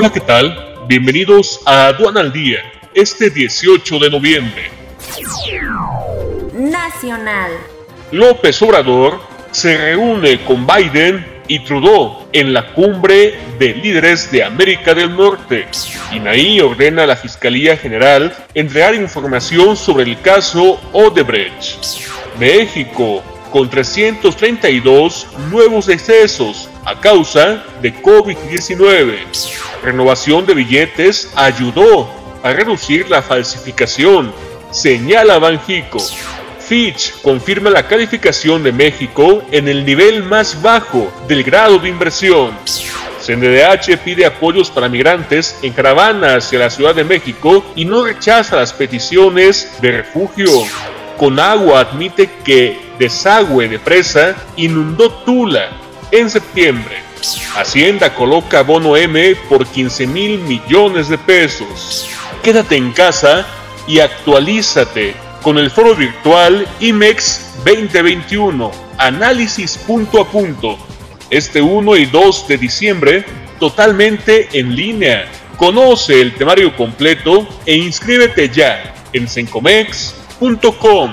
Hola, ¿qué tal? Bienvenidos a Aduana al Día, este 18 de noviembre. Nacional. López Obrador se reúne con Biden y Trudeau en la cumbre de líderes de América del Norte. INAI ordena a la Fiscalía General entregar información sobre el caso Odebrecht. México, con 332 nuevos excesos a causa de COVID-19. Renovación de billetes ayudó a reducir la falsificación, señala Banjico. Fitch confirma la calificación de México en el nivel más bajo del grado de inversión. CNDH pide apoyos para migrantes en caravana hacia la Ciudad de México y no rechaza las peticiones de refugio. Conagua admite que desagüe de presa inundó Tula en septiembre. Hacienda coloca bono M por 15 mil millones de pesos. Quédate en casa y actualízate con el foro virtual IMEX 2021, análisis punto a punto, este 1 y 2 de diciembre, totalmente en línea. Conoce el temario completo e inscríbete ya en sencomex.com.